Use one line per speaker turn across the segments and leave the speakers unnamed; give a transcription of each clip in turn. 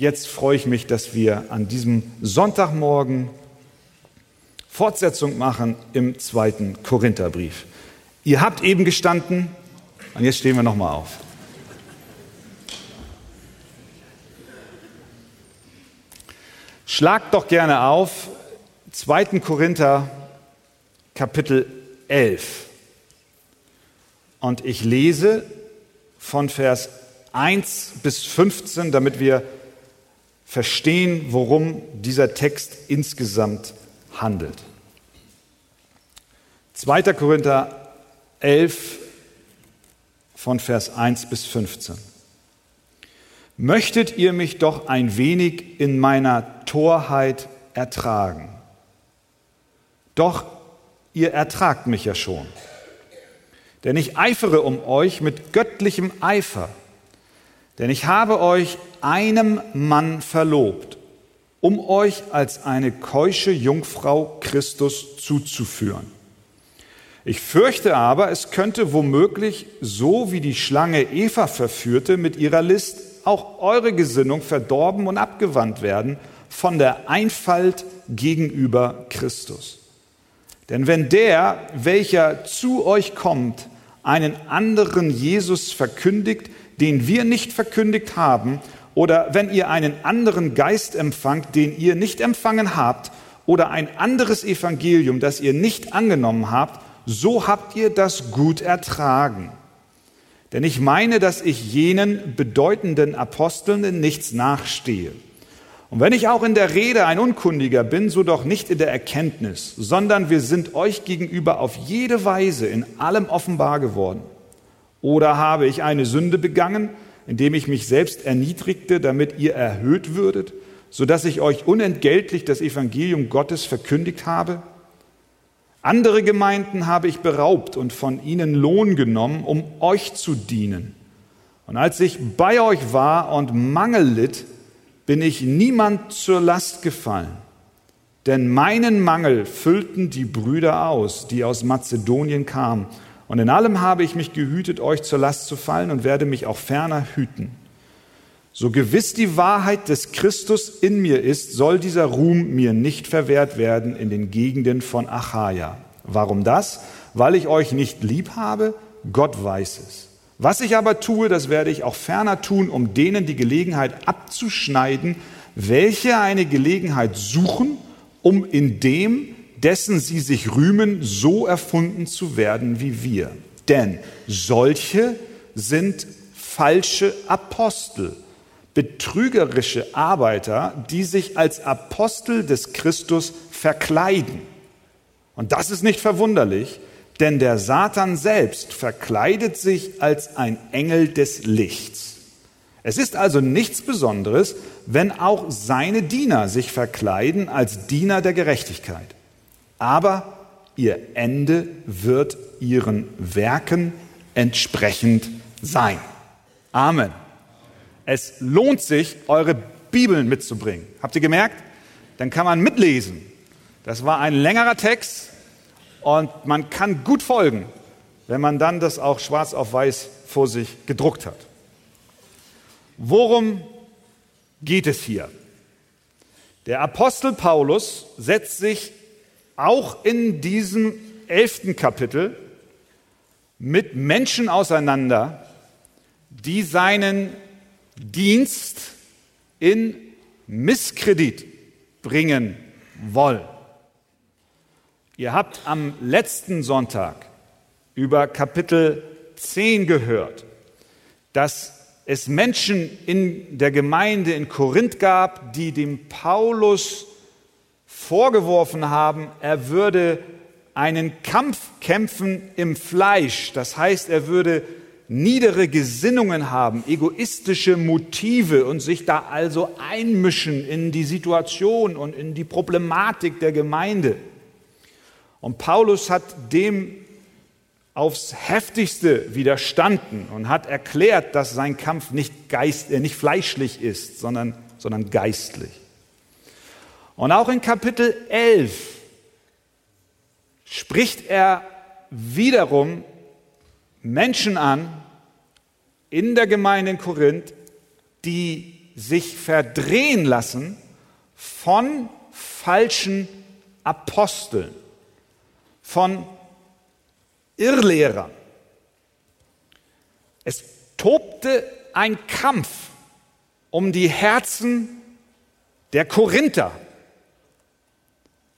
jetzt freue ich mich, dass wir an diesem Sonntagmorgen Fortsetzung machen im zweiten Korintherbrief. Ihr habt eben gestanden und jetzt stehen wir nochmal auf. Schlagt doch gerne auf 2. Korinther Kapitel 11. Und ich lese von Vers 1 bis 15, damit wir verstehen, worum dieser Text insgesamt handelt. 2. Korinther 11 von Vers 1 bis 15. Möchtet ihr mich doch ein wenig in meiner Torheit ertragen? Doch ihr ertragt mich ja schon. Denn ich eifere um euch mit göttlichem Eifer. Denn ich habe euch einem Mann verlobt, um euch als eine keusche Jungfrau Christus zuzuführen. Ich fürchte aber, es könnte womöglich, so wie die Schlange Eva verführte mit ihrer List, auch eure Gesinnung verdorben und abgewandt werden von der Einfalt gegenüber Christus. Denn wenn der, welcher zu euch kommt, einen anderen Jesus verkündigt, den wir nicht verkündigt haben, oder wenn ihr einen anderen Geist empfangt, den ihr nicht empfangen habt, oder ein anderes Evangelium, das ihr nicht angenommen habt, so habt ihr das gut ertragen. Denn ich meine, dass ich jenen bedeutenden Aposteln in nichts nachstehe. Und wenn ich auch in der Rede ein Unkundiger bin, so doch nicht in der Erkenntnis, sondern wir sind euch gegenüber auf jede Weise in allem offenbar geworden. Oder habe ich eine Sünde begangen, indem ich mich selbst erniedrigte, damit ihr erhöht würdet, so dass ich euch unentgeltlich das Evangelium Gottes verkündigt habe? Andere Gemeinden habe ich beraubt und von ihnen Lohn genommen, um euch zu dienen. Und als ich bei euch war und Mangel litt, bin ich niemand zur Last gefallen, denn meinen Mangel füllten die Brüder aus, die aus Mazedonien kamen. Und in allem habe ich mich gehütet, euch zur Last zu fallen und werde mich auch ferner hüten. So gewiss die Wahrheit des Christus in mir ist, soll dieser Ruhm mir nicht verwehrt werden in den Gegenden von Achaia. Warum das? Weil ich euch nicht lieb habe? Gott weiß es. Was ich aber tue, das werde ich auch ferner tun, um denen die Gelegenheit abzuschneiden, welche eine Gelegenheit suchen, um in dem, dessen sie sich rühmen, so erfunden zu werden wie wir. Denn solche sind falsche Apostel, betrügerische Arbeiter, die sich als Apostel des Christus verkleiden. Und das ist nicht verwunderlich, denn der Satan selbst verkleidet sich als ein Engel des Lichts. Es ist also nichts Besonderes, wenn auch seine Diener sich verkleiden als Diener der Gerechtigkeit. Aber ihr Ende wird ihren Werken entsprechend sein. Amen. Es lohnt sich, eure Bibeln mitzubringen. Habt ihr gemerkt? Dann kann man mitlesen. Das war ein längerer Text, und man kann gut folgen, wenn man dann das auch schwarz auf weiß vor sich gedruckt hat. Worum geht es hier? Der Apostel Paulus setzt sich auch in diesem elften Kapitel mit Menschen auseinander, die seinen Dienst in Misskredit bringen wollen. Ihr habt am letzten Sonntag über Kapitel 10 gehört, dass es Menschen in der Gemeinde in Korinth gab, die dem Paulus vorgeworfen haben, er würde einen Kampf kämpfen im Fleisch. Das heißt, er würde niedere Gesinnungen haben, egoistische Motive und sich da also einmischen in die Situation und in die Problematik der Gemeinde. Und Paulus hat dem aufs heftigste widerstanden und hat erklärt, dass sein Kampf nicht, geist, äh, nicht fleischlich ist, sondern, sondern geistlich. Und auch in Kapitel 11 spricht er wiederum Menschen an in der Gemeinde in Korinth, die sich verdrehen lassen von falschen Aposteln, von Irrlehrern. Es tobte ein Kampf um die Herzen der Korinther.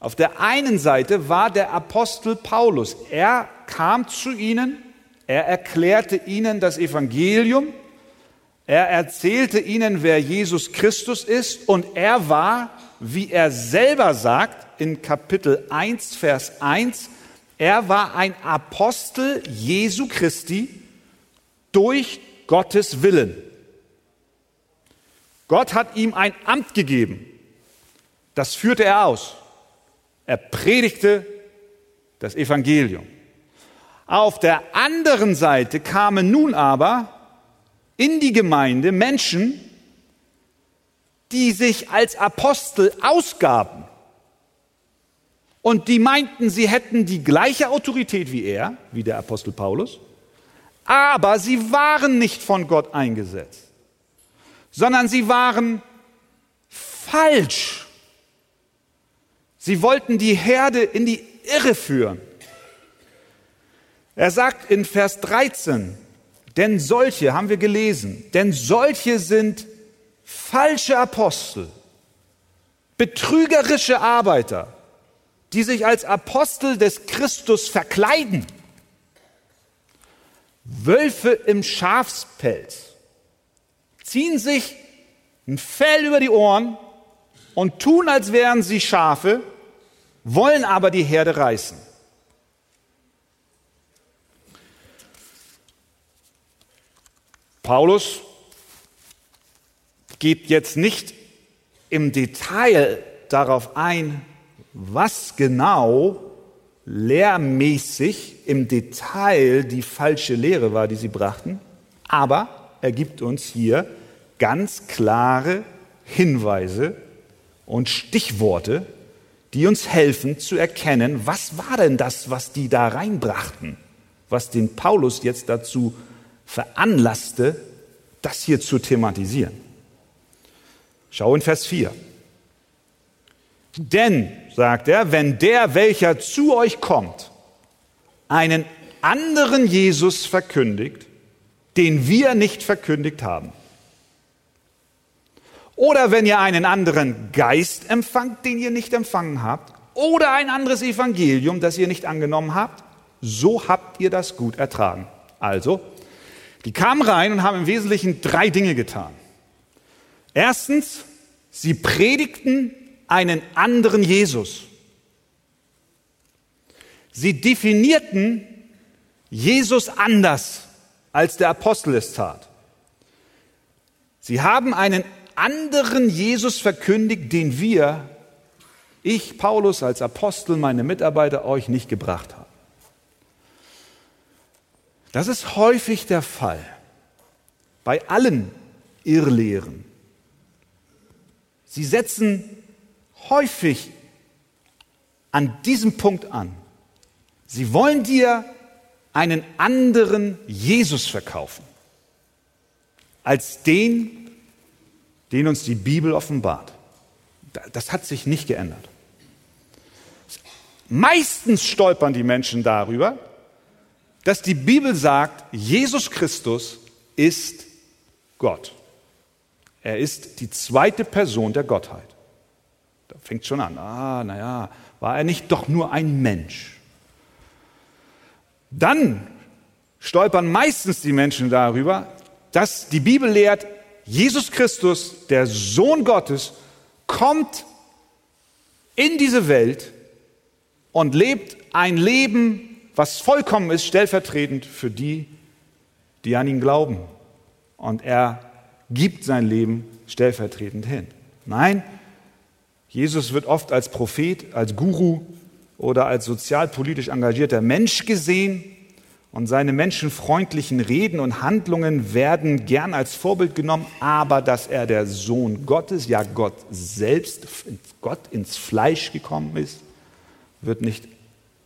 Auf der einen Seite war der Apostel Paulus. Er kam zu ihnen, er erklärte ihnen das Evangelium, er erzählte ihnen, wer Jesus Christus ist und er war, wie er selber sagt in Kapitel 1, Vers 1, er war ein Apostel Jesu Christi durch Gottes Willen. Gott hat ihm ein Amt gegeben. Das führte er aus. Er predigte das Evangelium. Auf der anderen Seite kamen nun aber in die Gemeinde Menschen, die sich als Apostel ausgaben und die meinten, sie hätten die gleiche Autorität wie er, wie der Apostel Paulus, aber sie waren nicht von Gott eingesetzt, sondern sie waren falsch. Sie wollten die Herde in die Irre führen. Er sagt in Vers 13, denn solche, haben wir gelesen, denn solche sind falsche Apostel, betrügerische Arbeiter, die sich als Apostel des Christus verkleiden. Wölfe im Schafspelz ziehen sich ein Fell über die Ohren und tun, als wären sie Schafe, wollen aber die Herde reißen. Paulus geht jetzt nicht im Detail darauf ein, was genau lehrmäßig im Detail die falsche Lehre war, die sie brachten, aber er gibt uns hier ganz klare Hinweise und Stichworte, die uns helfen zu erkennen, was war denn das, was die da reinbrachten, was den Paulus jetzt dazu veranlasste, das hier zu thematisieren. Schau in Vers 4. Denn, sagt er, wenn der, welcher zu euch kommt, einen anderen Jesus verkündigt, den wir nicht verkündigt haben, oder wenn ihr einen anderen Geist empfangt, den ihr nicht empfangen habt, oder ein anderes Evangelium, das ihr nicht angenommen habt, so habt ihr das gut ertragen. Also, die kamen rein und haben im Wesentlichen drei Dinge getan. Erstens, sie predigten einen anderen Jesus. Sie definierten Jesus anders, als der Apostel es tat. Sie haben einen anderen Jesus verkündigt, den wir, ich Paulus als Apostel, meine Mitarbeiter euch nicht gebracht haben. Das ist häufig der Fall bei allen Irrlehren. Sie setzen häufig an diesem Punkt an. Sie wollen dir einen anderen Jesus verkaufen als den, den uns die Bibel offenbart. Das hat sich nicht geändert. Meistens stolpern die Menschen darüber, dass die Bibel sagt, Jesus Christus ist Gott. Er ist die zweite Person der Gottheit. Da fängt schon an. Ah, naja, war er nicht doch nur ein Mensch? Dann stolpern meistens die Menschen darüber, dass die Bibel lehrt, Jesus Christus, der Sohn Gottes, kommt in diese Welt und lebt ein Leben was vollkommen ist, stellvertretend für die, die an ihn glauben. Und er gibt sein Leben stellvertretend hin. Nein, Jesus wird oft als Prophet, als Guru oder als sozialpolitisch engagierter Mensch gesehen und seine menschenfreundlichen Reden und Handlungen werden gern als Vorbild genommen, aber dass er der Sohn Gottes, ja Gott selbst, Gott ins Fleisch gekommen ist, wird nicht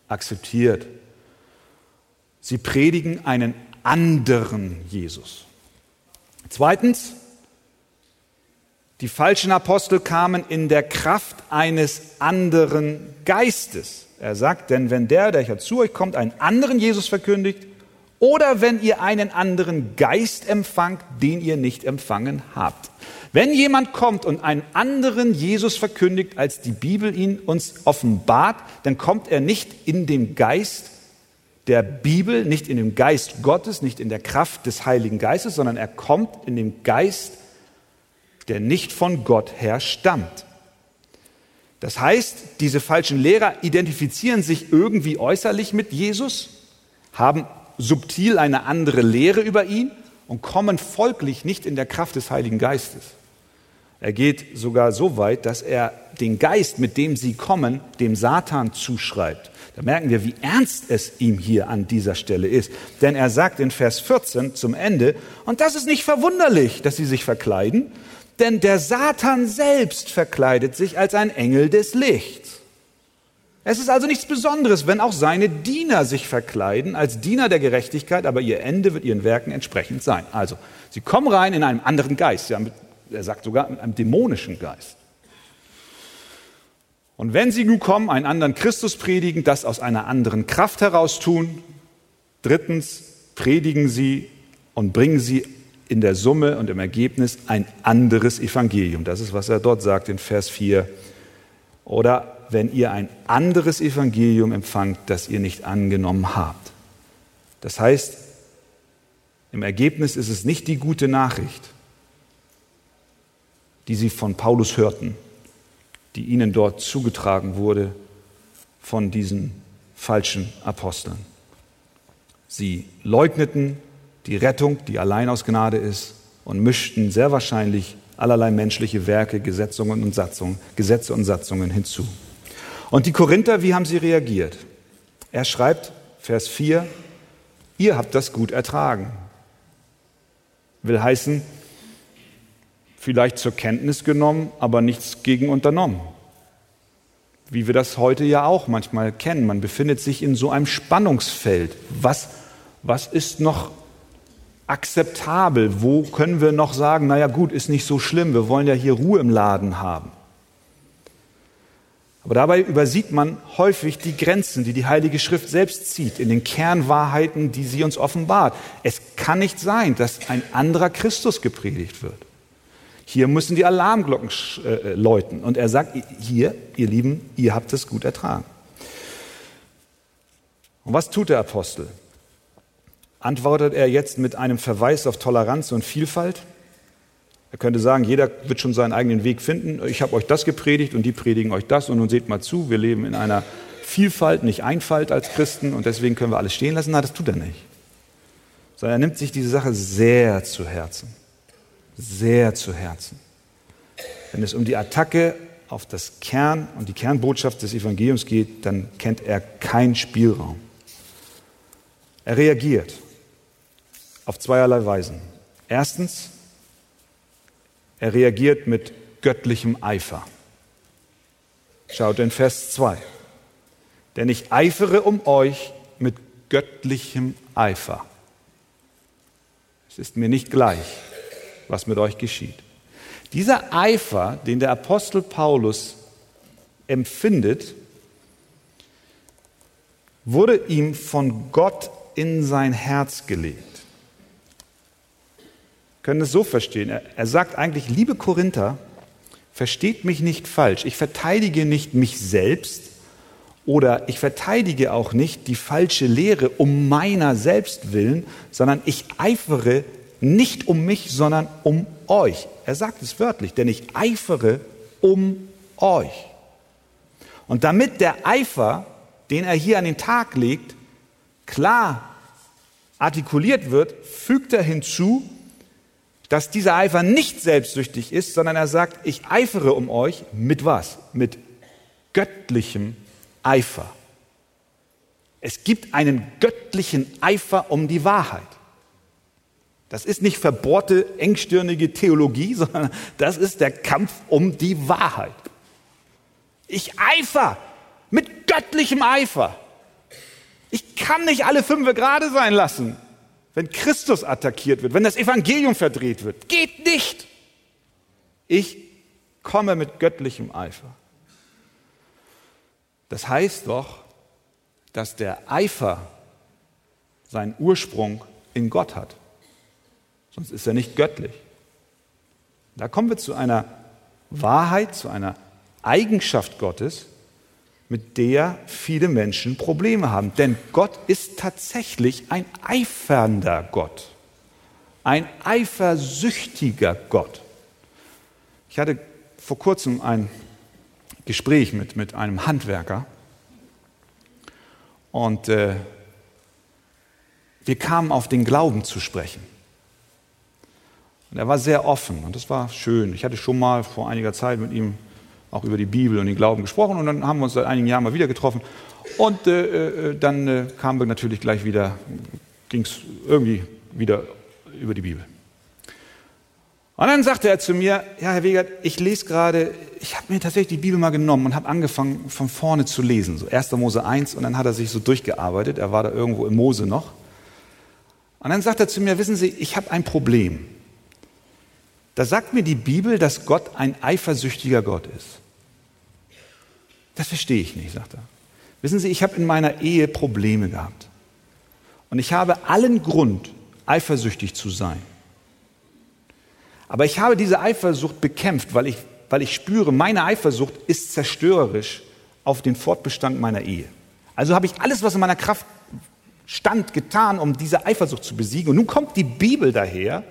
akzeptiert. Sie predigen einen anderen Jesus. Zweitens, Die falschen Apostel kamen in der Kraft eines anderen Geistes. Er sagt, denn wenn der, der zu euch kommt, einen anderen Jesus verkündigt, oder wenn ihr einen anderen Geist empfangt, den ihr nicht empfangen habt. Wenn jemand kommt und einen anderen Jesus verkündigt, als die Bibel ihn uns offenbart, dann kommt er nicht in dem Geist der Bibel, nicht in dem Geist Gottes, nicht in der Kraft des Heiligen Geistes, sondern er kommt in dem Geist, der nicht von Gott her stammt. Das heißt, diese falschen Lehrer identifizieren sich irgendwie äußerlich mit Jesus, haben subtil eine andere Lehre über ihn und kommen folglich nicht in der Kraft des Heiligen Geistes. Er geht sogar so weit, dass er den Geist, mit dem sie kommen, dem Satan zuschreibt. Da merken wir, wie ernst es ihm hier an dieser Stelle ist. Denn er sagt in Vers 14 zum Ende, und das ist nicht verwunderlich, dass sie sich verkleiden, denn der Satan selbst verkleidet sich als ein Engel des Lichts. Es ist also nichts Besonderes, wenn auch seine Diener sich verkleiden als Diener der Gerechtigkeit, aber ihr Ende wird ihren Werken entsprechend sein. Also, sie kommen rein in einem anderen Geist, ja, mit, er sagt sogar mit einem dämonischen Geist. Und wenn sie nun kommen, einen anderen Christus predigen, das aus einer anderen Kraft heraus tun, drittens predigen sie und bringen sie in der Summe und im Ergebnis ein anderes Evangelium. Das ist, was er dort sagt in Vers 4. Oder wenn ihr ein anderes Evangelium empfangt, das ihr nicht angenommen habt. Das heißt, im Ergebnis ist es nicht die gute Nachricht, die sie von Paulus hörten, die ihnen dort zugetragen wurde von diesen falschen Aposteln. Sie leugneten die Rettung, die allein aus Gnade ist, und mischten sehr wahrscheinlich allerlei menschliche Werke, Gesetzungen und Satzungen, Gesetze und Satzungen hinzu. Und die Korinther, wie haben sie reagiert? Er schreibt, Vers 4, ihr habt das gut ertragen. Will heißen, vielleicht zur Kenntnis genommen, aber nichts gegen unternommen. Wie wir das heute ja auch manchmal kennen. Man befindet sich in so einem Spannungsfeld. Was, was ist noch akzeptabel? Wo können wir noch sagen, naja gut, ist nicht so schlimm, wir wollen ja hier Ruhe im Laden haben. Aber dabei übersieht man häufig die Grenzen, die die Heilige Schrift selbst zieht, in den Kernwahrheiten, die sie uns offenbart. Es kann nicht sein, dass ein anderer Christus gepredigt wird. Hier müssen die Alarmglocken äh, läuten. Und er sagt, hier, ihr Lieben, ihr habt es gut ertragen. Und was tut der Apostel? Antwortet er jetzt mit einem Verweis auf Toleranz und Vielfalt? Er könnte sagen, jeder wird schon seinen eigenen Weg finden. Ich habe euch das gepredigt und die predigen euch das und nun seht mal zu, wir leben in einer Vielfalt, nicht Einfalt als Christen und deswegen können wir alles stehen lassen. Nein, das tut er nicht. Sondern er nimmt sich diese Sache sehr zu Herzen. Sehr zu Herzen. Wenn es um die Attacke auf das Kern und die Kernbotschaft des Evangeliums geht, dann kennt er keinen Spielraum. Er reagiert auf zweierlei Weisen. Erstens, er reagiert mit göttlichem Eifer. Schaut in Vers 2. Denn ich eifere um euch mit göttlichem Eifer. Es ist mir nicht gleich, was mit euch geschieht. Dieser Eifer, den der Apostel Paulus empfindet, wurde ihm von Gott in sein Herz gelegt können es so verstehen. Er, er sagt eigentlich, liebe Korinther, versteht mich nicht falsch. Ich verteidige nicht mich selbst oder ich verteidige auch nicht die falsche Lehre um meiner selbst willen, sondern ich eifere nicht um mich, sondern um euch. Er sagt es wörtlich, denn ich eifere um euch. Und damit der Eifer, den er hier an den Tag legt, klar artikuliert wird, fügt er hinzu, dass dieser Eifer nicht selbstsüchtig ist, sondern er sagt, ich eifere um euch mit was? Mit göttlichem Eifer. Es gibt einen göttlichen Eifer um die Wahrheit. Das ist nicht verbohrte, engstirnige Theologie, sondern das ist der Kampf um die Wahrheit. Ich eifer mit göttlichem Eifer. Ich kann nicht alle fünf gerade sein lassen wenn Christus attackiert wird, wenn das Evangelium verdreht wird. Geht nicht. Ich komme mit göttlichem Eifer. Das heißt doch, dass der Eifer seinen Ursprung in Gott hat. Sonst ist er nicht göttlich. Da kommen wir zu einer Wahrheit, zu einer Eigenschaft Gottes, mit der viele Menschen Probleme haben. Denn Gott ist tatsächlich ein eifernder Gott, ein eifersüchtiger Gott. Ich hatte vor kurzem ein Gespräch mit, mit einem Handwerker und äh, wir kamen auf den Glauben zu sprechen. Und er war sehr offen und das war schön. Ich hatte schon mal vor einiger Zeit mit ihm auch über die Bibel und den Glauben gesprochen und dann haben wir uns seit einigen Jahren mal wieder getroffen. Und äh, äh dann äh, kamen wir natürlich gleich wieder, ging es irgendwie wieder über die Bibel. Und dann sagte er zu mir, ja, Herr Wegert, ich lese gerade, ich habe mir tatsächlich die Bibel mal genommen und habe angefangen von vorne zu lesen, so 1. Mose 1 und dann hat er sich so durchgearbeitet, er war da irgendwo im Mose noch. Und dann sagt er zu mir, wissen Sie, ich habe ein Problem. Da sagt mir die Bibel, dass Gott ein eifersüchtiger Gott ist. Das verstehe ich nicht, sagt er. Wissen Sie, ich habe in meiner Ehe Probleme gehabt. Und ich habe allen Grund, eifersüchtig zu sein. Aber ich habe diese Eifersucht bekämpft, weil ich, weil ich spüre, meine Eifersucht ist zerstörerisch auf den Fortbestand meiner Ehe. Also habe ich alles, was in meiner Kraft stand, getan, um diese Eifersucht zu besiegen. Und nun kommt die Bibel daher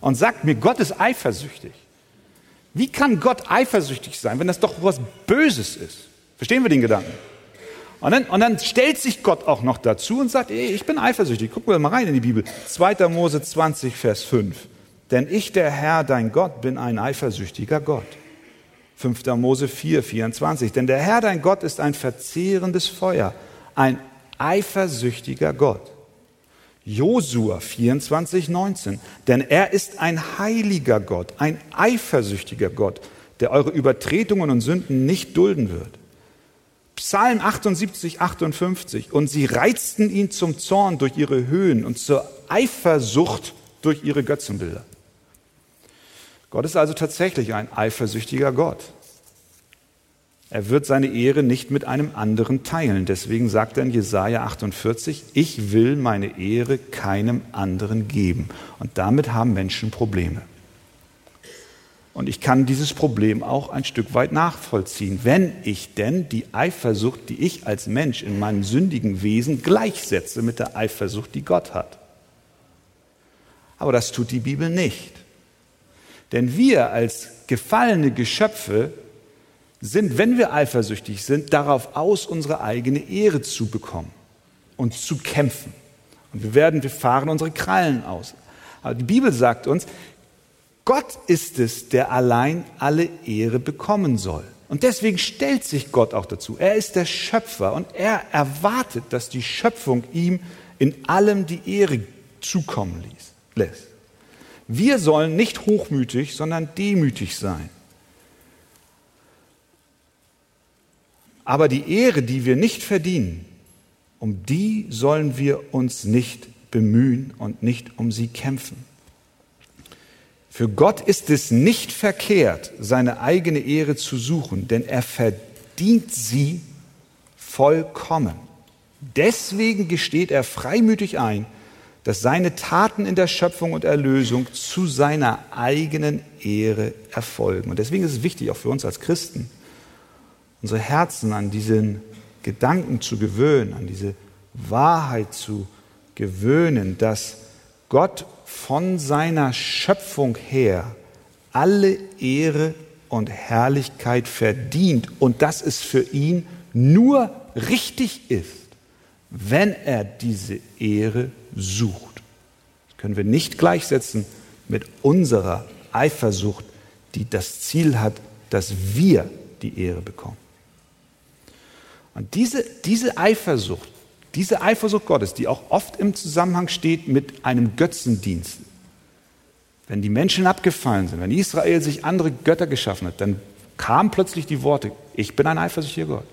und sagt mir, Gott ist eifersüchtig. Wie kann Gott eifersüchtig sein, wenn das doch was Böses ist? Verstehen wir den Gedanken? Und dann, und dann stellt sich Gott auch noch dazu und sagt, ey, ich bin eifersüchtig. Gucken wir mal rein in die Bibel. 2. Mose 20, Vers 5. Denn ich, der Herr, dein Gott, bin ein eifersüchtiger Gott. 5. Mose 4, 24. Denn der Herr, dein Gott, ist ein verzehrendes Feuer, ein eifersüchtiger Gott. Josua 24, 19. Denn er ist ein heiliger Gott, ein eifersüchtiger Gott, der eure Übertretungen und Sünden nicht dulden wird. Psalm 78, 58. Und sie reizten ihn zum Zorn durch ihre Höhen und zur Eifersucht durch ihre Götzenbilder. Gott ist also tatsächlich ein eifersüchtiger Gott. Er wird seine Ehre nicht mit einem anderen teilen. Deswegen sagt er in Jesaja 48, ich will meine Ehre keinem anderen geben. Und damit haben Menschen Probleme. Und ich kann dieses Problem auch ein Stück weit nachvollziehen, wenn ich denn die Eifersucht, die ich als Mensch in meinem sündigen Wesen gleichsetze mit der Eifersucht, die Gott hat. Aber das tut die Bibel nicht. Denn wir als gefallene Geschöpfe sind, wenn wir eifersüchtig sind, darauf aus, unsere eigene Ehre zu bekommen und zu kämpfen. Und wir werden, wir fahren unsere Krallen aus. Aber die Bibel sagt uns, Gott ist es, der allein alle Ehre bekommen soll. Und deswegen stellt sich Gott auch dazu. Er ist der Schöpfer und er erwartet, dass die Schöpfung ihm in allem die Ehre zukommen ließ, lässt. Wir sollen nicht hochmütig, sondern demütig sein. Aber die Ehre, die wir nicht verdienen, um die sollen wir uns nicht bemühen und nicht um sie kämpfen. Für Gott ist es nicht verkehrt, seine eigene Ehre zu suchen, denn er verdient sie vollkommen. Deswegen gesteht er freimütig ein, dass seine Taten in der Schöpfung und Erlösung zu seiner eigenen Ehre erfolgen. Und deswegen ist es wichtig, auch für uns als Christen, unsere Herzen an diesen Gedanken zu gewöhnen, an diese Wahrheit zu gewöhnen, dass Gott von seiner Schöpfung her alle Ehre und Herrlichkeit verdient und dass es für ihn nur richtig ist, wenn er diese Ehre sucht. Das können wir nicht gleichsetzen mit unserer Eifersucht, die das Ziel hat, dass wir die Ehre bekommen. Und diese, diese Eifersucht, diese Eifersucht Gottes, die auch oft im Zusammenhang steht mit einem Götzendienst, wenn die Menschen abgefallen sind, wenn Israel sich andere Götter geschaffen hat, dann kamen plötzlich die Worte, ich bin ein eifersüchtiger Gott.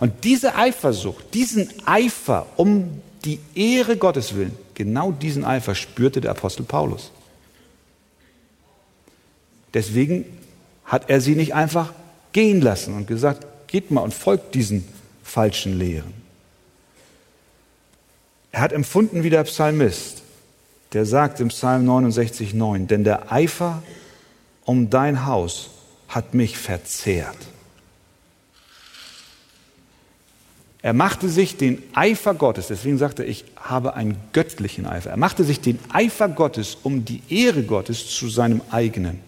Und diese Eifersucht, diesen Eifer um die Ehre Gottes willen, genau diesen Eifer spürte der Apostel Paulus. Deswegen hat er sie nicht einfach gehen lassen und gesagt, geht mal und folgt diesen falschen Lehren. Er hat empfunden wie der Psalmist, der sagt im Psalm 69,9, denn der Eifer um dein Haus hat mich verzehrt. Er machte sich den Eifer Gottes, deswegen sagte er, ich habe einen göttlichen Eifer. Er machte sich den Eifer Gottes um die Ehre Gottes zu seinem eigenen.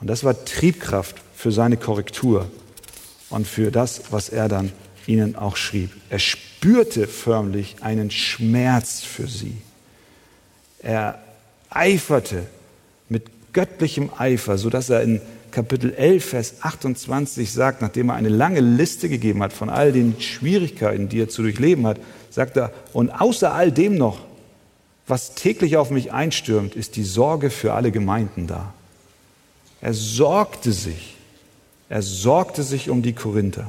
Und das war Triebkraft für seine Korrektur und für das, was er dann ihnen auch schrieb. Er spürte förmlich einen Schmerz für sie. Er eiferte mit göttlichem Eifer, sodass er in Kapitel 11, Vers 28 sagt, nachdem er eine lange Liste gegeben hat von all den Schwierigkeiten, die er zu durchleben hat, sagt er, und außer all dem noch, was täglich auf mich einstürmt, ist die Sorge für alle Gemeinden da. Er sorgte sich, er sorgte sich um die Korinther.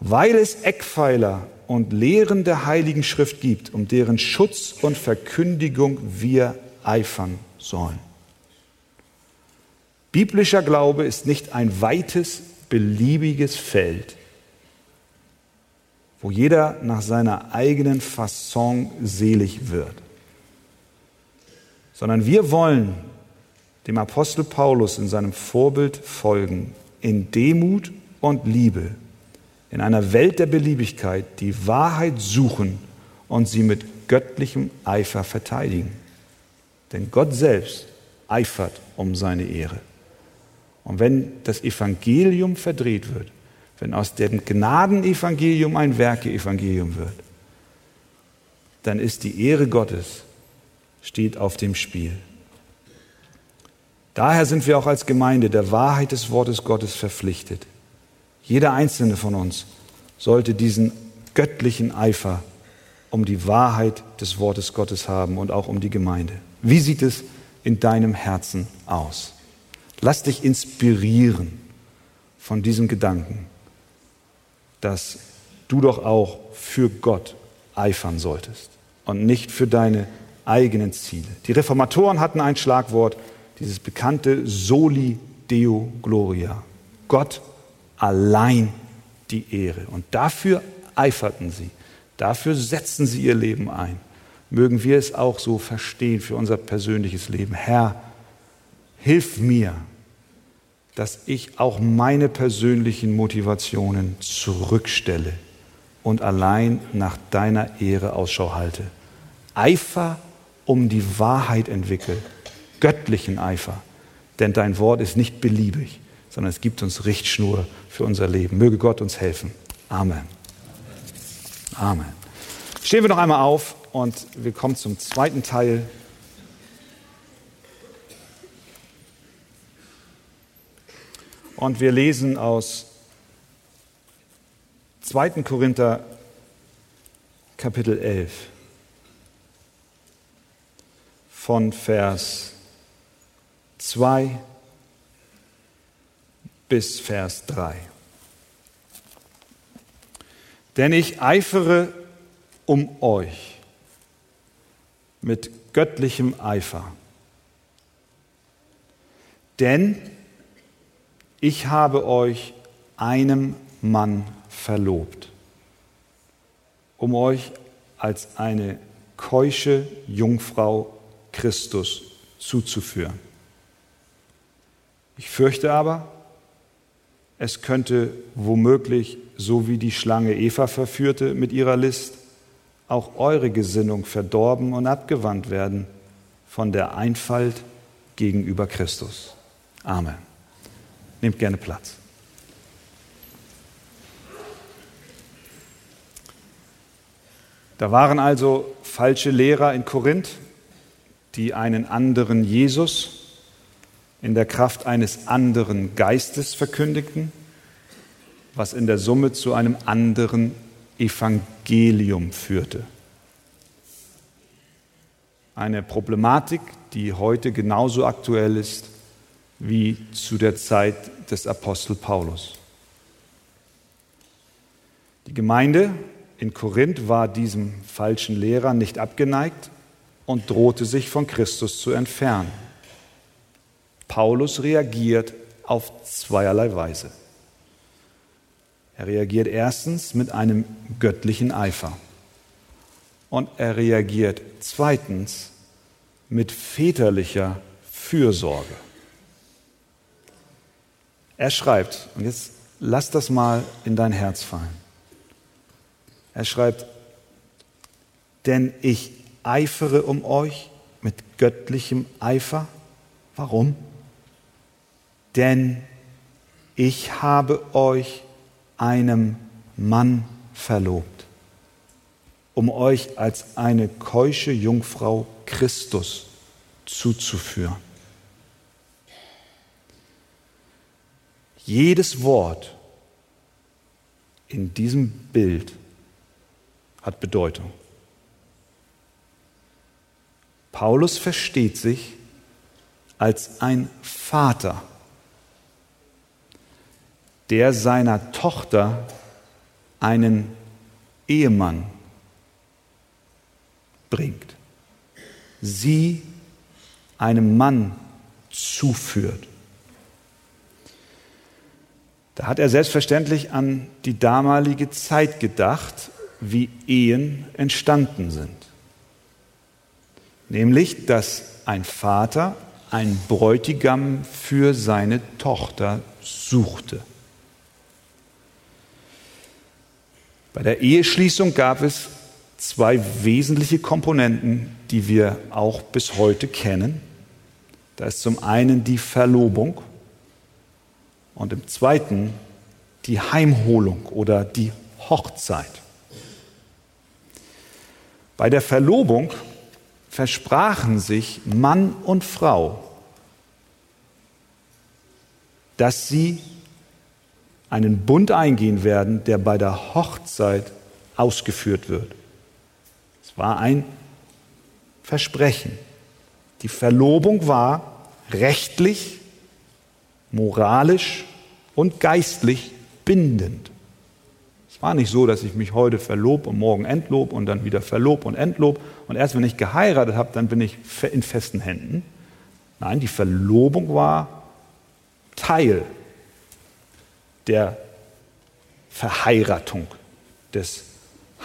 Weil es Eckpfeiler und Lehren der Heiligen Schrift gibt, um deren Schutz und Verkündigung wir eifern sollen. Biblischer Glaube ist nicht ein weites, beliebiges Feld, wo jeder nach seiner eigenen Fasson selig wird, sondern wir wollen dem Apostel Paulus in seinem Vorbild folgen, in Demut und Liebe, in einer Welt der Beliebigkeit die Wahrheit suchen und sie mit göttlichem Eifer verteidigen. Denn Gott selbst eifert um seine Ehre. Und wenn das Evangelium verdreht wird, wenn aus dem Gnadenevangelium ein Werkeevangelium wird, dann ist die Ehre Gottes steht auf dem Spiel. Daher sind wir auch als Gemeinde der Wahrheit des Wortes Gottes verpflichtet. Jeder einzelne von uns sollte diesen göttlichen Eifer um die Wahrheit des Wortes Gottes haben und auch um die Gemeinde. Wie sieht es in deinem Herzen aus? Lass dich inspirieren von diesem Gedanken, dass du doch auch für Gott eifern solltest und nicht für deine eigenen Ziele. Die Reformatoren hatten ein Schlagwort, dieses bekannte Soli Deo Gloria. Gott allein die Ehre. Und dafür eiferten sie. Dafür setzen sie ihr Leben ein. Mögen wir es auch so verstehen für unser persönliches Leben. Herr, hilf mir, dass ich auch meine persönlichen Motivationen zurückstelle und allein nach deiner Ehre Ausschau halte. Eifer um die Wahrheit entwickle, göttlichen Eifer, denn dein Wort ist nicht beliebig, sondern es gibt uns Richtschnur für unser Leben. Möge Gott uns helfen. Amen. Amen. Stehen wir noch einmal auf und wir kommen zum zweiten Teil Und wir lesen aus 2. Korinther Kapitel 11 von Vers 2 bis Vers 3. Denn ich eifere um euch mit göttlichem Eifer. Denn ich habe euch einem Mann verlobt, um euch als eine keusche Jungfrau Christus zuzuführen. Ich fürchte aber, es könnte womöglich, so wie die Schlange Eva verführte mit ihrer List, auch eure Gesinnung verdorben und abgewandt werden von der Einfalt gegenüber Christus. Amen. Nehmt gerne Platz. Da waren also falsche Lehrer in Korinth, die einen anderen Jesus in der Kraft eines anderen Geistes verkündigten, was in der Summe zu einem anderen Evangelium führte. Eine Problematik, die heute genauso aktuell ist wie zu der Zeit des Apostel Paulus. Die Gemeinde in Korinth war diesem falschen Lehrer nicht abgeneigt und drohte sich von Christus zu entfernen. Paulus reagiert auf zweierlei Weise. Er reagiert erstens mit einem göttlichen Eifer. Und er reagiert zweitens mit väterlicher Fürsorge. Er schreibt, und jetzt lass das mal in dein Herz fallen. Er schreibt, denn ich eifere um euch mit göttlichem Eifer. Warum? Denn ich habe euch einem Mann verlobt, um euch als eine keusche Jungfrau Christus zuzuführen. Jedes Wort in diesem Bild hat Bedeutung. Paulus versteht sich als ein Vater der seiner Tochter einen Ehemann bringt, sie einem Mann zuführt. Da hat er selbstverständlich an die damalige Zeit gedacht, wie Ehen entstanden sind. Nämlich, dass ein Vater einen Bräutigam für seine Tochter suchte. Bei der Eheschließung gab es zwei wesentliche Komponenten, die wir auch bis heute kennen. Da ist zum einen die Verlobung und im zweiten die Heimholung oder die Hochzeit. Bei der Verlobung versprachen sich Mann und Frau, dass sie einen Bund eingehen werden, der bei der Hochzeit ausgeführt wird. Es war ein Versprechen. Die Verlobung war rechtlich, moralisch und geistlich bindend. Es war nicht so, dass ich mich heute verlob und morgen entlob und dann wieder verlob und entlob und erst wenn ich geheiratet habe, dann bin ich in festen Händen. Nein, die Verlobung war Teil der Verheiratung, des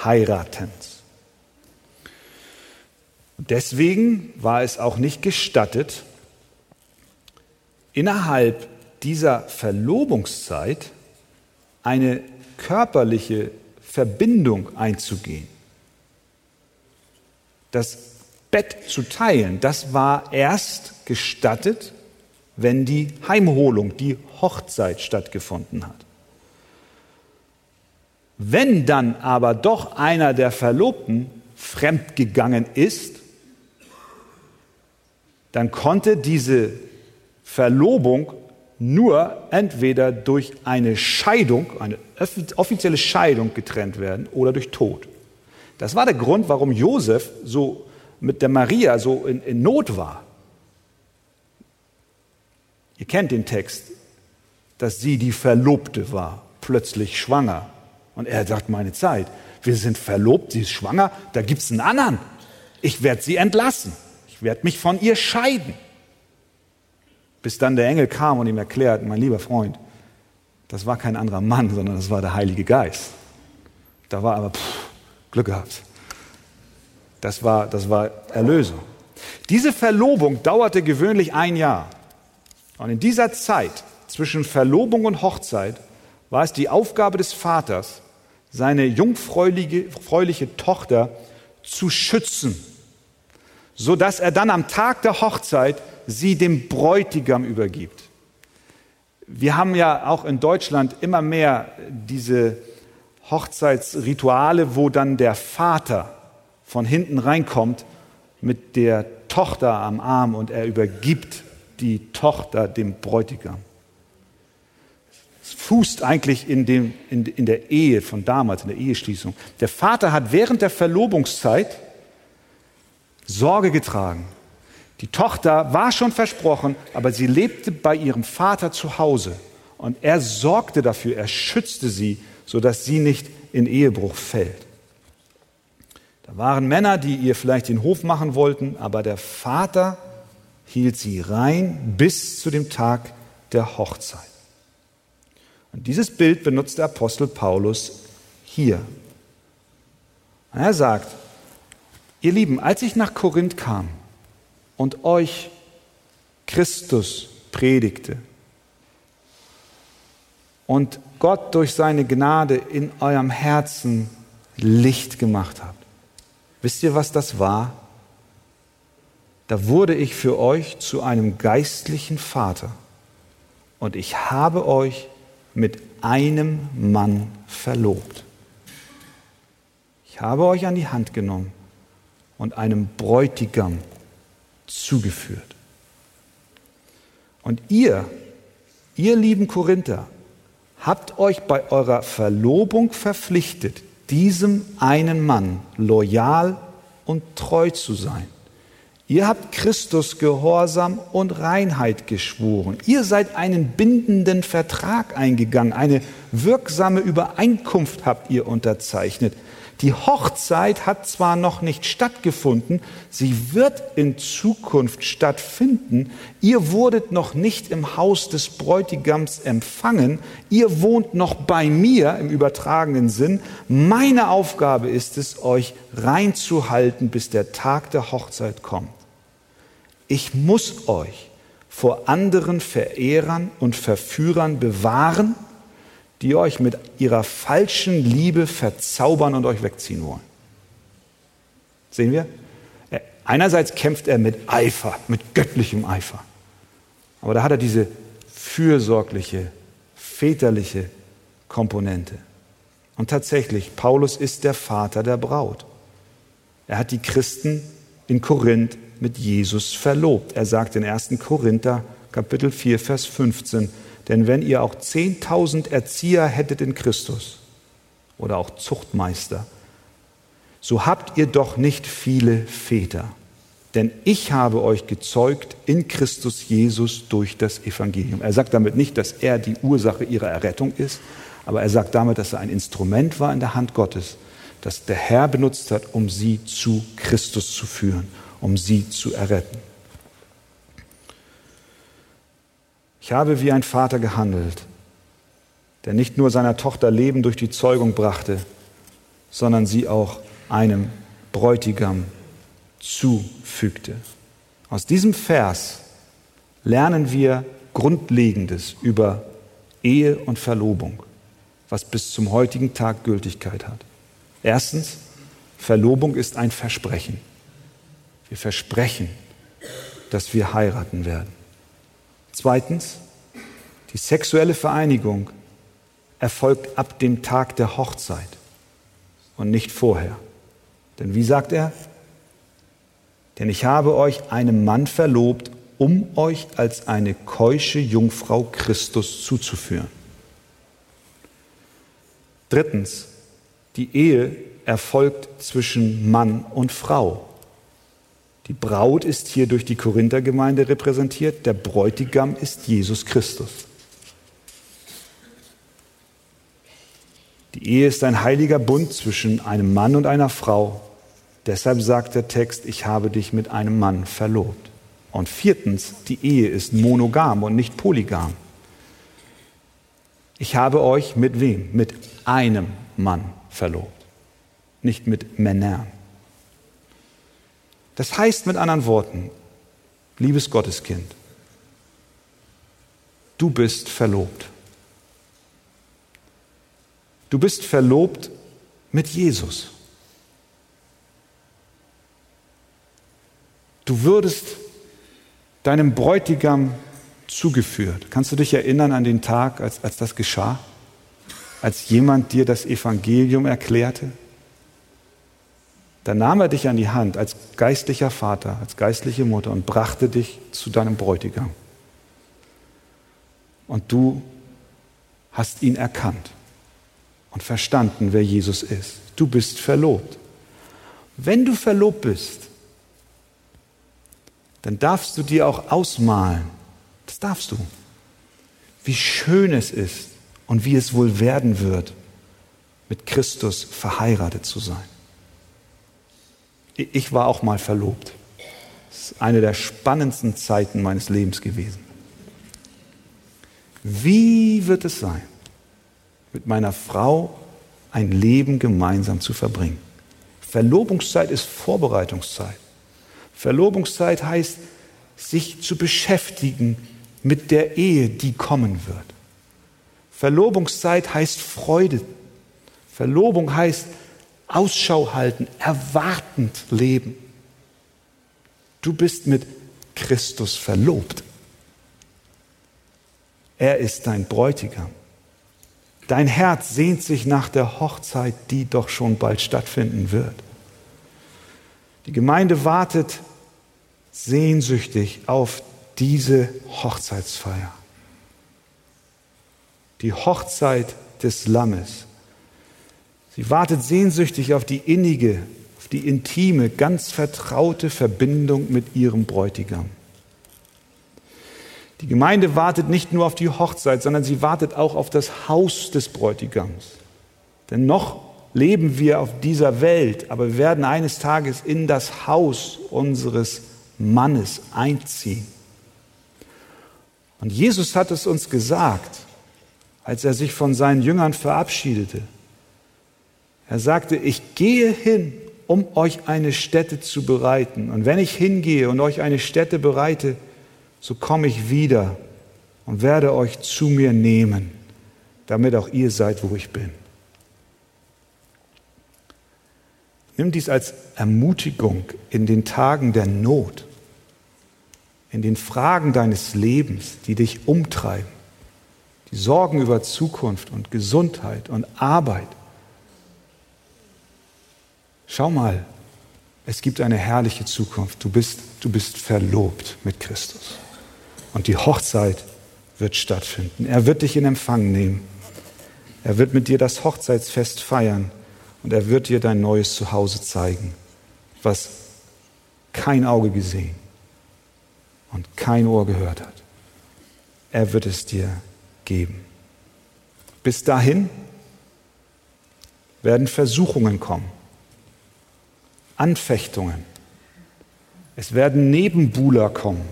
Heiratens. Deswegen war es auch nicht gestattet, innerhalb dieser Verlobungszeit eine körperliche Verbindung einzugehen. Das Bett zu teilen, das war erst gestattet, wenn die Heimholung, die Hochzeit stattgefunden hat. Wenn dann aber doch einer der Verlobten fremdgegangen ist, dann konnte diese Verlobung nur entweder durch eine Scheidung, eine offizielle Scheidung getrennt werden oder durch Tod. Das war der Grund, warum Josef so mit der Maria so in, in Not war. Ihr kennt den Text, dass sie die Verlobte war, plötzlich schwanger. Und er sagt, meine Zeit, wir sind verlobt, sie ist schwanger, da gibt es einen anderen. Ich werde sie entlassen. Ich werde mich von ihr scheiden. Bis dann der Engel kam und ihm erklärt, mein lieber Freund, das war kein anderer Mann, sondern das war der Heilige Geist. Da war aber pff, Glück gehabt. Das war, das war Erlösung. Diese Verlobung dauerte gewöhnlich ein Jahr. Und in dieser Zeit zwischen Verlobung und Hochzeit war es die Aufgabe des Vaters, seine jungfräuliche Tochter zu schützen, so dass er dann am Tag der Hochzeit sie dem Bräutigam übergibt. Wir haben ja auch in Deutschland immer mehr diese Hochzeitsrituale, wo dann der Vater von hinten reinkommt mit der Tochter am Arm und er übergibt die Tochter dem Bräutigam. Es fußt eigentlich in, dem, in, in der Ehe von damals, in der Eheschließung. Der Vater hat während der Verlobungszeit Sorge getragen. Die Tochter war schon versprochen, aber sie lebte bei ihrem Vater zu Hause. Und er sorgte dafür, er schützte sie, sodass sie nicht in Ehebruch fällt. Da waren Männer, die ihr vielleicht den Hof machen wollten, aber der Vater hielt sie rein bis zu dem Tag der Hochzeit. Und dieses Bild benutzt der Apostel Paulus hier. Er sagt, ihr Lieben, als ich nach Korinth kam und euch Christus predigte und Gott durch seine Gnade in eurem Herzen Licht gemacht hat, wisst ihr, was das war? Da wurde ich für euch zu einem geistlichen Vater und ich habe euch mit einem Mann verlobt. Ich habe euch an die Hand genommen und einem Bräutigam zugeführt. Und ihr, ihr lieben Korinther, habt euch bei eurer Verlobung verpflichtet, diesem einen Mann loyal und treu zu sein. Ihr habt Christus Gehorsam und Reinheit geschworen. Ihr seid einen bindenden Vertrag eingegangen. Eine wirksame Übereinkunft habt ihr unterzeichnet. Die Hochzeit hat zwar noch nicht stattgefunden, sie wird in Zukunft stattfinden. Ihr wurdet noch nicht im Haus des Bräutigams empfangen. Ihr wohnt noch bei mir im übertragenen Sinn. Meine Aufgabe ist es, euch reinzuhalten, bis der Tag der Hochzeit kommt. Ich muss euch vor anderen Verehrern und Verführern bewahren, die euch mit ihrer falschen Liebe verzaubern und euch wegziehen wollen. Sehen wir? Einerseits kämpft er mit Eifer, mit göttlichem Eifer. Aber da hat er diese fürsorgliche, väterliche Komponente. Und tatsächlich, Paulus ist der Vater der Braut. Er hat die Christen in Korinth mit Jesus verlobt. Er sagt in 1. Korinther Kapitel 4, Vers 15, denn wenn ihr auch 10.000 Erzieher hättet in Christus oder auch Zuchtmeister, so habt ihr doch nicht viele Väter. Denn ich habe euch gezeugt in Christus Jesus durch das Evangelium. Er sagt damit nicht, dass er die Ursache ihrer Errettung ist, aber er sagt damit, dass er ein Instrument war in der Hand Gottes, das der Herr benutzt hat, um sie zu Christus zu führen, um sie zu erretten. Ich habe wie ein Vater gehandelt, der nicht nur seiner Tochter Leben durch die Zeugung brachte, sondern sie auch einem Bräutigam zufügte. Aus diesem Vers lernen wir Grundlegendes über Ehe und Verlobung, was bis zum heutigen Tag Gültigkeit hat. Erstens, Verlobung ist ein Versprechen. Wir versprechen, dass wir heiraten werden. Zweitens, die sexuelle Vereinigung erfolgt ab dem Tag der Hochzeit und nicht vorher. Denn wie sagt er? Denn ich habe euch einem Mann verlobt, um euch als eine keusche Jungfrau Christus zuzuführen. Drittens, die Ehe erfolgt zwischen Mann und Frau die Braut ist hier durch die Korinthergemeinde repräsentiert, der Bräutigam ist Jesus Christus. Die Ehe ist ein heiliger Bund zwischen einem Mann und einer Frau. Deshalb sagt der Text, ich habe dich mit einem Mann verlobt. Und viertens, die Ehe ist monogam und nicht polygam. Ich habe euch mit wem? Mit einem Mann verlobt, nicht mit Männern. Das heißt mit anderen Worten, liebes Gotteskind, du bist verlobt. Du bist verlobt mit Jesus. Du würdest deinem Bräutigam zugeführt. Kannst du dich erinnern an den Tag, als, als das geschah? Als jemand dir das Evangelium erklärte? Da nahm er dich an die Hand als geistlicher Vater, als geistliche Mutter und brachte dich zu deinem Bräutigam. Und du hast ihn erkannt und verstanden, wer Jesus ist. Du bist verlobt. Wenn du verlobt bist, dann darfst du dir auch ausmalen, das darfst du, wie schön es ist und wie es wohl werden wird, mit Christus verheiratet zu sein. Ich war auch mal verlobt. Das ist eine der spannendsten Zeiten meines Lebens gewesen. Wie wird es sein, mit meiner Frau ein Leben gemeinsam zu verbringen? Verlobungszeit ist Vorbereitungszeit. Verlobungszeit heißt, sich zu beschäftigen mit der Ehe, die kommen wird. Verlobungszeit heißt Freude. Verlobung heißt Ausschau halten, erwartend leben. Du bist mit Christus verlobt. Er ist dein Bräutigam. Dein Herz sehnt sich nach der Hochzeit, die doch schon bald stattfinden wird. Die Gemeinde wartet sehnsüchtig auf diese Hochzeitsfeier. Die Hochzeit des Lammes. Sie wartet sehnsüchtig auf die innige, auf die intime, ganz vertraute Verbindung mit ihrem Bräutigam. Die Gemeinde wartet nicht nur auf die Hochzeit, sondern sie wartet auch auf das Haus des Bräutigams. Denn noch leben wir auf dieser Welt, aber wir werden eines Tages in das Haus unseres Mannes einziehen. Und Jesus hat es uns gesagt, als er sich von seinen Jüngern verabschiedete. Er sagte, ich gehe hin, um euch eine Stätte zu bereiten. Und wenn ich hingehe und euch eine Stätte bereite, so komme ich wieder und werde euch zu mir nehmen, damit auch ihr seid, wo ich bin. Nimm dies als Ermutigung in den Tagen der Not, in den Fragen deines Lebens, die dich umtreiben, die Sorgen über Zukunft und Gesundheit und Arbeit. Schau mal, es gibt eine herrliche Zukunft. Du bist, du bist verlobt mit Christus. Und die Hochzeit wird stattfinden. Er wird dich in Empfang nehmen. Er wird mit dir das Hochzeitsfest feiern und er wird dir dein neues Zuhause zeigen, was kein Auge gesehen und kein Ohr gehört hat. Er wird es dir geben. Bis dahin werden Versuchungen kommen, Anfechtungen. Es werden Nebenbuhler kommen,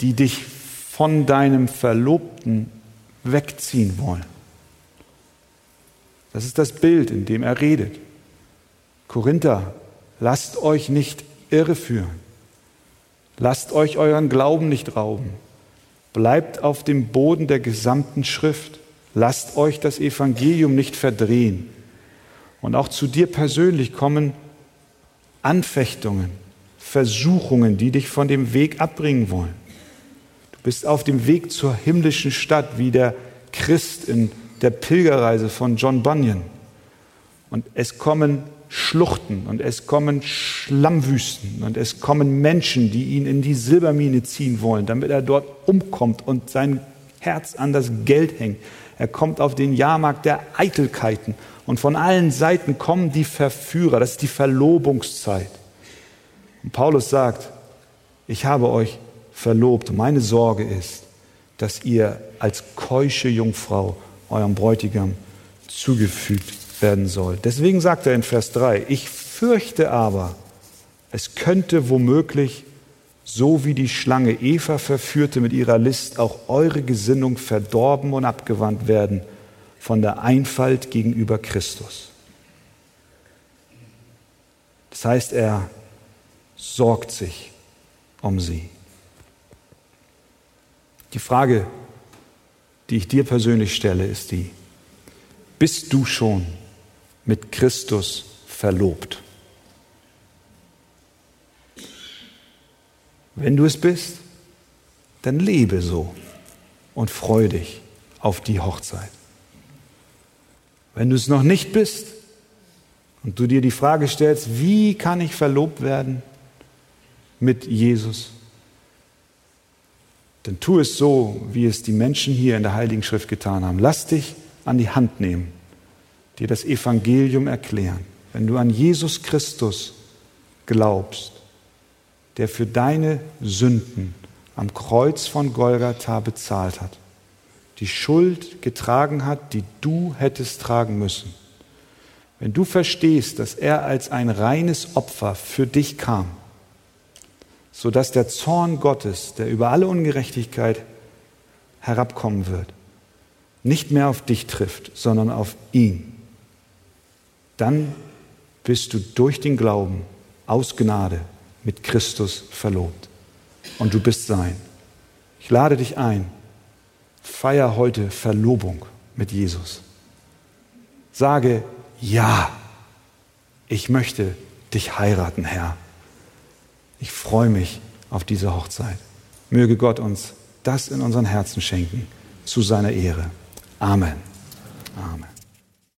die dich von deinem Verlobten wegziehen wollen. Das ist das Bild, in dem er redet. Korinther, lasst euch nicht irreführen. Lasst euch euren Glauben nicht rauben. Bleibt auf dem Boden der gesamten Schrift. Lasst euch das Evangelium nicht verdrehen. Und auch zu dir persönlich kommen Anfechtungen, Versuchungen, die dich von dem Weg abbringen wollen. Du bist auf dem Weg zur himmlischen Stadt, wie der Christ in der Pilgerreise von John Bunyan. Und es kommen Schluchten und es kommen Schlammwüsten und es kommen Menschen, die ihn in die Silbermine ziehen wollen, damit er dort umkommt und sein Herz an das Geld hängt. Er kommt auf den Jahrmarkt der Eitelkeiten und von allen Seiten kommen die Verführer. Das ist die Verlobungszeit. Und Paulus sagt, ich habe euch verlobt. Meine Sorge ist, dass ihr als keusche Jungfrau eurem Bräutigam zugefügt werden soll. Deswegen sagt er in Vers 3, ich fürchte aber, es könnte womöglich, so wie die Schlange Eva verführte mit ihrer List, auch eure Gesinnung verdorben und abgewandt werden von der Einfalt gegenüber Christus. Das heißt, er sorgt sich um sie. Die Frage, die ich dir persönlich stelle, ist die, bist du schon mit Christus verlobt? Wenn du es bist, dann lebe so und freue dich auf die Hochzeit. Wenn du es noch nicht bist und du dir die Frage stellst, wie kann ich verlobt werden mit Jesus, dann tu es so, wie es die Menschen hier in der Heiligen Schrift getan haben. Lass dich an die Hand nehmen, dir das Evangelium erklären. Wenn du an Jesus Christus glaubst, der für deine Sünden am Kreuz von Golgatha bezahlt hat, die Schuld getragen hat, die du hättest tragen müssen. Wenn du verstehst, dass er als ein reines Opfer für dich kam, sodass der Zorn Gottes, der über alle Ungerechtigkeit herabkommen wird, nicht mehr auf dich trifft, sondern auf ihn, dann bist du durch den Glauben aus Gnade mit Christus verlobt. Und du bist sein. Ich lade dich ein, feier heute Verlobung mit Jesus. Sage, ja, ich möchte dich heiraten, Herr. Ich freue mich auf diese Hochzeit. Möge Gott uns das in unseren Herzen schenken, zu seiner Ehre. Amen. Amen.